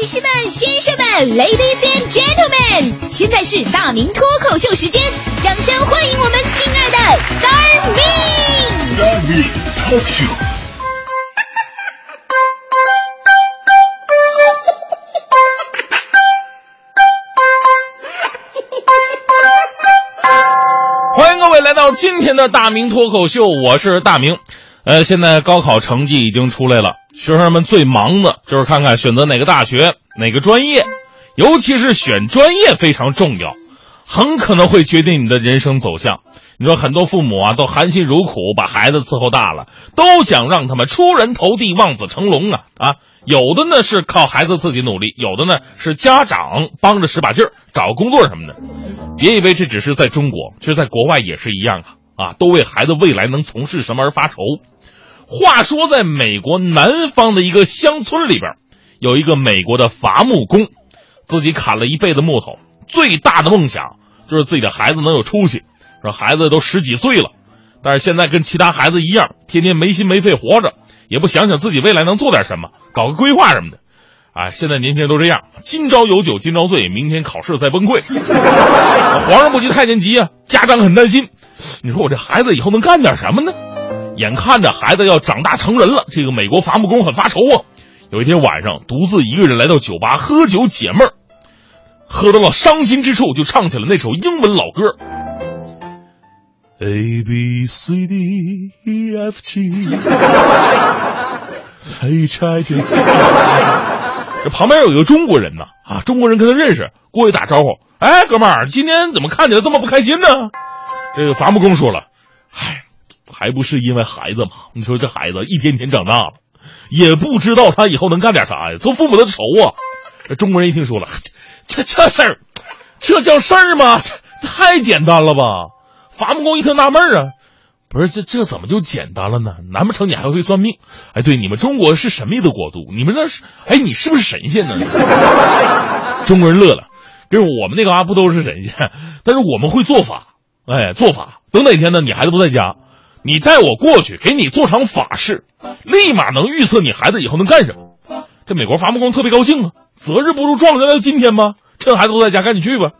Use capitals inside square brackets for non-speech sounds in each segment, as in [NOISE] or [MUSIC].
女士们、先生们，Ladies and Gentlemen，现在是大明脱口秀时间，掌声欢迎我们亲爱的 Star Me！大明脱口秀。欢迎各位来到今天的大明脱口秀，我是大明。呃，现在高考成绩已经出来了，学生们最忙的就是看看选择哪个大学、哪个专业，尤其是选专业非常重要，很可能会决定你的人生走向。你说很多父母啊，都含辛茹苦把孩子伺候大了，都想让他们出人头地、望子成龙啊啊！有的呢是靠孩子自己努力，有的呢是家长帮着使把劲儿，找工作什么的。别以为这只是在中国，其实在国外也是一样啊啊！都为孩子未来能从事什么而发愁。话说，在美国南方的一个乡村里边，有一个美国的伐木工，自己砍了一辈子木头，最大的梦想就是自己的孩子能有出息。说孩子都十几岁了，但是现在跟其他孩子一样，天天没心没肺活着，也不想想自己未来能做点什么，搞个规划什么的。哎，现在年轻人都这样，今朝有酒今朝醉，明天考试再崩溃。[LAUGHS] 皇上不急太监急啊，家长很担心。你说我这孩子以后能干点什么呢？眼看着孩子要长大成人了，这个美国伐木工很发愁啊。有一天晚上，独自一个人来到酒吧喝酒解闷儿，喝到了伤心之处，就唱起了那首英文老歌。A B C D E F G [LAUGHS] H I J。[LAUGHS] 这旁边有一个中国人呢，啊，中国人跟他认识，过去打招呼。哎，哥们儿，今天怎么看起来这么不开心呢？这个伐木工说了，唉，还不是因为孩子嘛。你说这孩子一天天长大了，也不知道他以后能干点啥呀，做父母的愁啊。这中国人一听说了，这这事儿，这叫事儿吗？太简单了吧？伐木工一听纳闷啊，不是这这怎么就简单了呢？难不成你还会算命？哎，对，你们中国是神秘的国度，你们那是哎，你是不是神仙呢？[LAUGHS] 中国人乐了，跟我们那嘎不都是神仙？但是我们会做法，哎，做法。等哪天呢，你孩子不在家，你带我过去，给你做场法事，立马能预测你孩子以后能干什么。这美国伐木工特别高兴啊，择日不如撞日的今天吗？趁孩子都在家，赶紧去吧。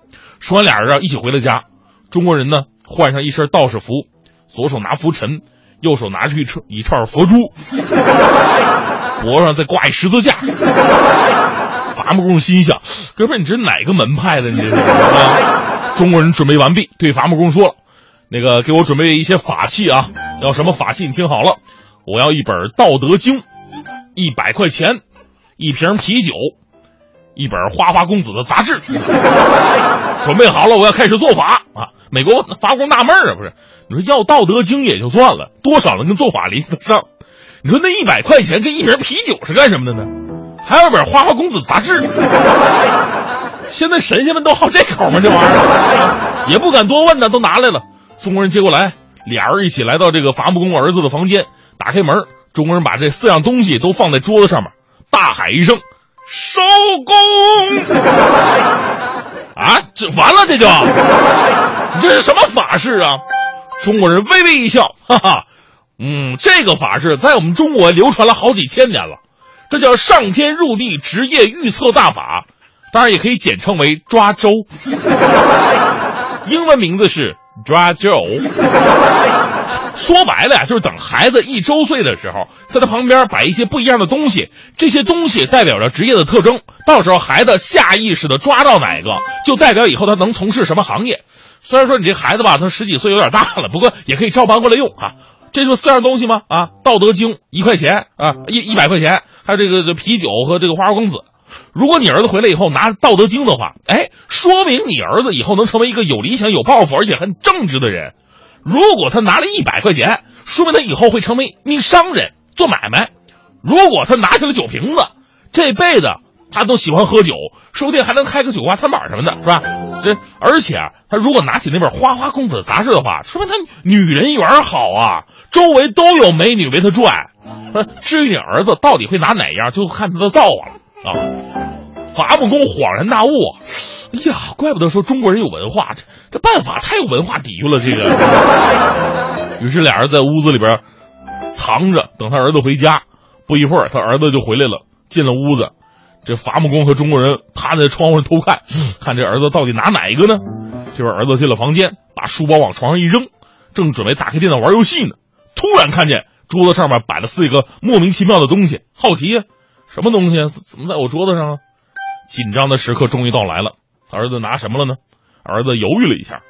说完，俩人啊一起回了家。中国人呢，换上一身道士服，左手拿拂尘，右手拿去一串一串佛珠，脖上再挂一十字架。[LAUGHS] 伐木工心想：哥们，你这哪个门派的？你这是啊？中国人准备完毕，对伐木工说了：“那个，给我准备一些法器啊！要什么法器？你听好了，我要一本《道德经》，一百块钱，一瓶啤酒，一本《花花公子》的杂志。准备好了，我要开始做法啊！”美国伐木工纳闷啊，不是？你说要《道德经》也就算了，多少能跟做法联系得上？你说那一百块钱跟一瓶啤酒是干什么的呢？还有本《花花公子》杂志。现在神仙们都好这口吗？这玩意儿也不敢多问呢，都拿来了。中国人接过来，俩人一起来到这个伐木工儿子的房间，打开门，中国人把这四样东西都放在桌子上面，大喊一声：“收工！”啊，这完了，这就，你这是什么法事啊？中国人微微一笑，哈哈，嗯，这个法事在我们中国流传了好几千年了，这叫上天入地职业预测大法，当然也可以简称为抓周，[LAUGHS] 英文名字是抓周。说白了呀，就是等孩子一周岁的时候，在他旁边摆一些不一样的东西，这些东西代表着职业的特征。到时候孩子下意识的抓到哪个，就代表以后他能从事什么行业。虽然说你这孩子吧，他十几岁有点大了，不过也可以照搬过来用啊。这就四样东西吗？啊，《道德经》一块钱啊，一一百块钱，还有这个这啤酒和这个花花公子。如果你儿子回来以后拿《道德经》的话，哎，说明你儿子以后能成为一个有理想、有抱负而且很正直的人。如果他拿了一百块钱，说明他以后会成为名商人，做买卖；如果他拿起了酒瓶子，这辈子他都喜欢喝酒，说不定还能开个酒吧餐馆什么的，是吧？这而且他如果拿起那本《花花公子》杂志的话，说明他女人缘好啊，周围都有美女围他转。至于你儿子到底会拿哪样，就看他的造化了啊！伐木工恍然大悟。哎呀，怪不得说中国人有文化，这这办法太有文化底蕴了。这个，于是俩人在屋子里边藏着，等他儿子回家。不一会儿，他儿子就回来了，进了屋子。这伐木工和中国人趴在窗户上偷看，看这儿子到底拿哪一个呢？这会儿儿子进了房间，把书包往床上一扔，正准备打开电脑玩游戏呢，突然看见桌子上面摆了四个莫名其妙的东西，好奇呀，什么东西啊？怎么在我桌子上啊？紧张的时刻终于到来了，儿子拿什么了呢？儿子犹豫了一下，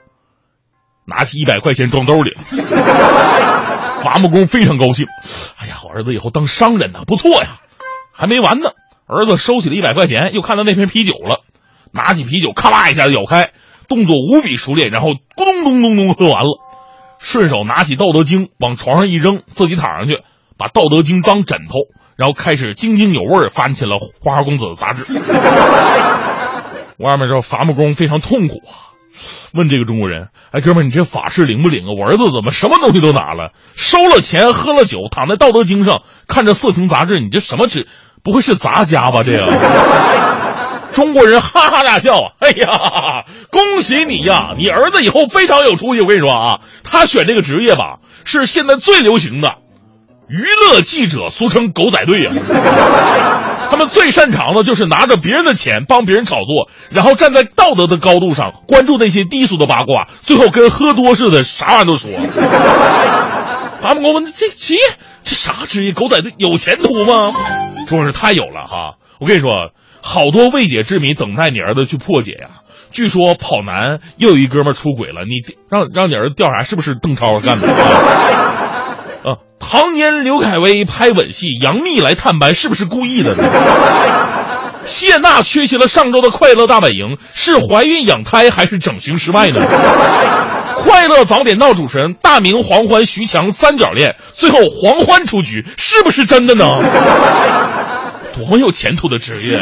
拿起一百块钱装兜里。[LAUGHS] 伐木工非常高兴，哎呀，我儿子以后当商人呢，不错呀。还没完呢。儿子收起了一百块钱，又看到那瓶啤酒了，拿起啤酒，咔啦一下咬开，动作无比熟练，然后咕咚咚咚咚喝完了，顺手拿起《道德经》往床上一扔，自己躺上去，把《道德经》当枕头，然后开始津津有味儿翻起了《花花公子》的杂志。外面这伐木工非常痛苦啊，问这个中国人：“哎，哥们，你这法事灵不灵啊？我儿子怎么什么东西都拿了，收了钱，喝了酒，躺在《道德经》上看着色情杂志，你这什么纸？”不会是杂家吧？这个中国人哈哈大笑啊！哎呀，恭喜你呀！你儿子以后非常有出息。我跟你说啊，他选这个职业吧，是现在最流行的娱乐记者，俗称狗仔队呀。[LAUGHS] 他们最擅长的就是拿着别人的钱帮别人炒作，然后站在道德的高度上关注那些低俗的八卦，最后跟喝多似的，啥玩意都说。[LAUGHS] 他们我问这这这啥职业？狗仔队有前途吗？说是太有了哈！我跟你说，好多未解之谜等待你儿子去破解呀。据说跑男又有一哥们出轨了，你让让你儿子调查是不是邓超干的？啊，唐嫣、刘恺威拍吻戏，杨幂来探班是不是故意的呢？[LAUGHS] 谢娜缺席了上周的快乐大本营，是怀孕养胎还是整形失败呢？快乐早点到主持人大明黄欢徐强三角恋，最后黄欢出局，是不是真的呢？[LAUGHS] 多么有前途的职业！